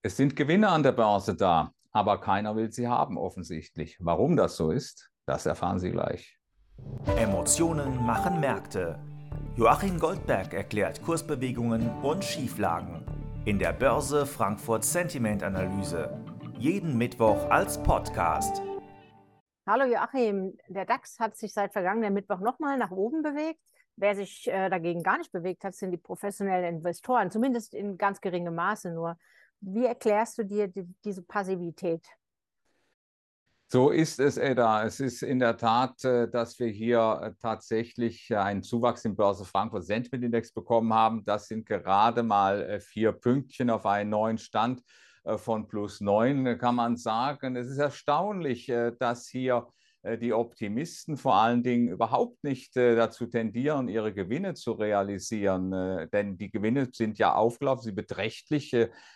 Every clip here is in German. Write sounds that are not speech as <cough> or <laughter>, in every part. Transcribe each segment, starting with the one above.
Es sind Gewinne an der Börse da, aber keiner will sie haben offensichtlich. Warum das so ist, das erfahren Sie gleich. Emotionen machen Märkte. Joachim Goldberg erklärt Kursbewegungen und Schieflagen in der Börse Frankfurt Sentiment Analyse. Jeden Mittwoch als Podcast. Hallo Joachim, der DAX hat sich seit vergangenen Mittwoch nochmal nach oben bewegt. Wer sich äh, dagegen gar nicht bewegt hat, sind die professionellen Investoren, zumindest in ganz geringem Maße nur. Wie erklärst du dir die, diese Passivität? So ist es, Edda. Es ist in der Tat, äh, dass wir hier äh, tatsächlich einen Zuwachs im Börse Frankfurt Sentiment Index bekommen haben. Das sind gerade mal äh, vier Pünktchen auf einen neuen Stand von plus neun, kann man sagen. Es ist erstaunlich, dass hier äh, die Optimisten vor allen Dingen überhaupt nicht äh, dazu tendieren, ihre Gewinne zu realisieren. Äh, denn die Gewinne sind ja aufgelaufen, sie beträchtlich.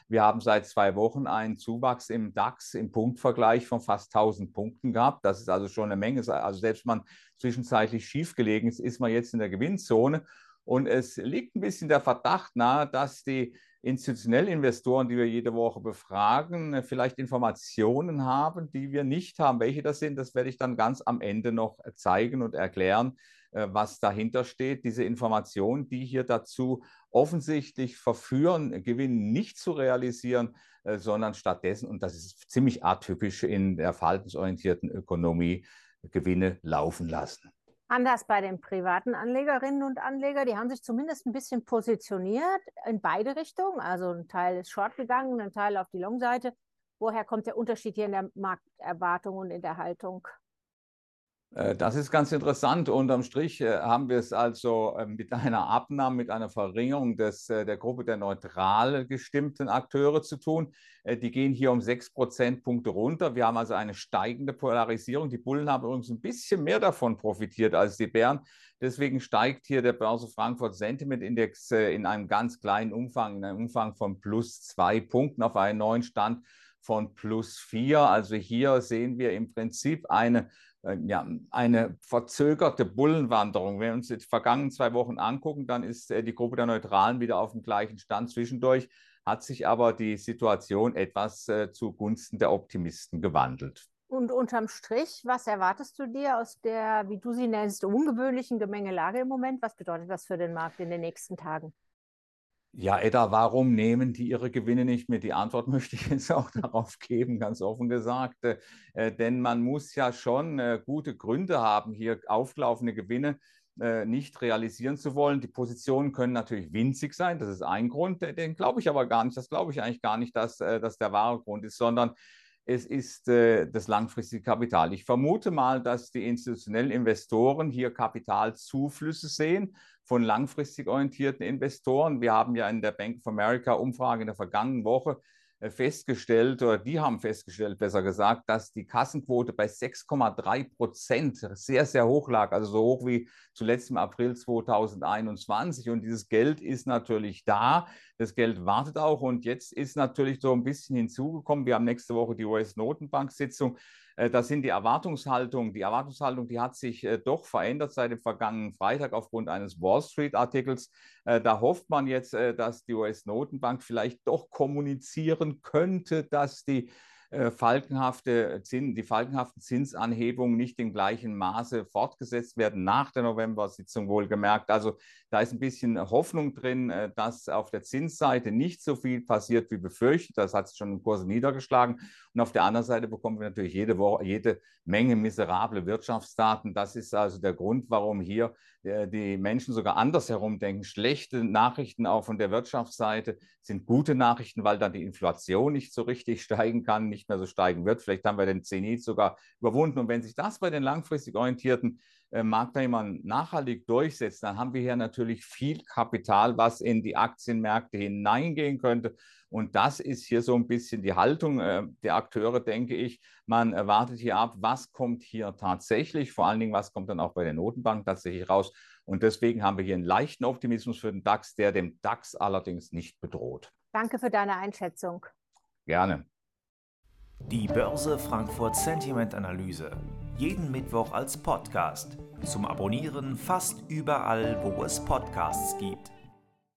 Wir haben seit zwei Wochen einen Zuwachs im DAX im Punktvergleich von fast 1000 Punkten gehabt. Das ist also schon eine Menge. Also selbst wenn man zwischenzeitlich schiefgelegen ist, ist man jetzt in der Gewinnzone. Und es liegt ein bisschen der Verdacht nahe, dass die institutionelle Investoren, die wir jede Woche befragen, äh, vielleicht Informationen haben, die wir nicht haben. Welche das sind, das werde ich dann ganz am Ende noch zeigen und erklären, äh, was dahinter steht. Diese Informationen, die hier dazu offensichtlich verführen, Gewinne nicht zu realisieren, äh, sondern stattdessen, und das ist ziemlich atypisch in der verhaltensorientierten Ökonomie, Gewinne laufen lassen. Anders bei den privaten Anlegerinnen und Anlegern, die haben sich zumindest ein bisschen positioniert in beide Richtungen. Also ein Teil ist short gegangen, ein Teil auf die Long-Seite. Woher kommt der Unterschied hier in der Markterwartung und in der Haltung? Äh, das ist ganz interessant. Unterm Strich äh, haben wir es also ähm, mit einer Abnahme, mit einer Verringerung des, äh, der Gruppe der neutral gestimmten Akteure zu tun. Die gehen hier um sechs Prozentpunkte runter. Wir haben also eine steigende Polarisierung. Die Bullen haben übrigens ein bisschen mehr davon profitiert als die Bären. Deswegen steigt hier der Börse Frankfurt Sentiment Index in einem ganz kleinen Umfang, in einem Umfang von plus zwei Punkten auf einen neuen Stand von plus vier. Also hier sehen wir im Prinzip eine äh, ja, eine verzögerte Bullenwanderung. Wenn wir uns die vergangenen zwei Wochen angucken, dann ist äh, die Gruppe der Neutralen wieder auf dem gleichen Stand zwischendurch, hat sich aber die Situation etwas äh, zugunsten der Optimisten gewandelt. Und unterm Strich, was erwartest du dir aus der, wie du sie nennst, ungewöhnlichen Gemengelage im Moment? Was bedeutet das für den Markt in den nächsten Tagen? Ja, Edda, warum nehmen die ihre Gewinne nicht mit? Die Antwort <laughs> möchte ich jetzt auch darauf geben, ganz offen gesagt. Äh, denn man muss ja schon äh, gute Gründe haben, hier aufgelaufene Gewinne äh, nicht realisieren zu wollen. Die Positionen können natürlich winzig sein, das ist ein Grund, den glaube ich aber gar nicht, das glaube ich eigentlich gar nicht, dass das der wahre Grund ist, sondern es ist äh, das langfristige Kapital. Ich vermute mal, dass die institutionellen Investoren hier Kapitalzuflüsse sehen von langfristig orientierten Investoren. Wir haben ja in der Bank of America Umfrage in der vergangenen Woche festgestellt, oder die haben festgestellt, besser gesagt, dass die Kassenquote bei 6,3 Prozent sehr, sehr hoch lag, also so hoch wie zuletzt im April 2021. Und dieses Geld ist natürlich da, das Geld wartet auch. Und jetzt ist natürlich so ein bisschen hinzugekommen, wir haben nächste Woche die US-Notenbank-Sitzung. Äh, das sind die Erwartungshaltungen. Die Erwartungshaltung, die hat sich äh, doch verändert seit dem vergangenen Freitag aufgrund eines Wall Street-Artikels. Äh, da hofft man jetzt, dass die US-Notenbank vielleicht doch kommunizieren könnte, dass die falkenhafte Zins, die falkenhaften Zinsanhebungen nicht in gleichem Maße fortgesetzt werden, nach der November-Sitzung wohlgemerkt. Also da ist ein bisschen Hoffnung drin, äh, dass auf der Zinsseite nicht so viel passiert wie befürchtet. Das hat sich schon im Kurs niedergeschlagen. Und auf der anderen Seite bekommen wir natürlich jede Woche jede Menge miserable Wirtschaftsdaten. Das ist also der Grund, warum hier äh, die Menschen sogar andersherum denken. Schlechte Nachrichten auch von der Wirtschaftsseite sind gute Nachrichten, weil dann die Inflation nicht so richtig <laughs> steigen kann, nicht mehr so steigen wird. Vielleicht haben wir den Zenit sogar überwunden. Und wenn sich das bei den langfristig orientierten Marktteilnehmern nachhaltig durchsetzt, dann haben wir hier natürlich viel Kapital, was in die Aktienmärkte hineingehen könnte. Und das ist hier so ein bisschen die Haltung äh, der Akteure, denke ich. Man erwartet hier ab, was kommt hier tatsächlich, vor allen Dingen, was kommt dann auch bei der Notenbank tatsächlich raus. Und deswegen haben wir hier einen leichten Optimismus für den DAX, der dem DAX allerdings nicht bedroht. Danke für deine Einschätzung. Gerne. Die Börse Frankfurt Sentiment Analyse. Jeden Mittwoch als Podcast. Zum Abonnieren fast überall, wo es Podcasts gibt.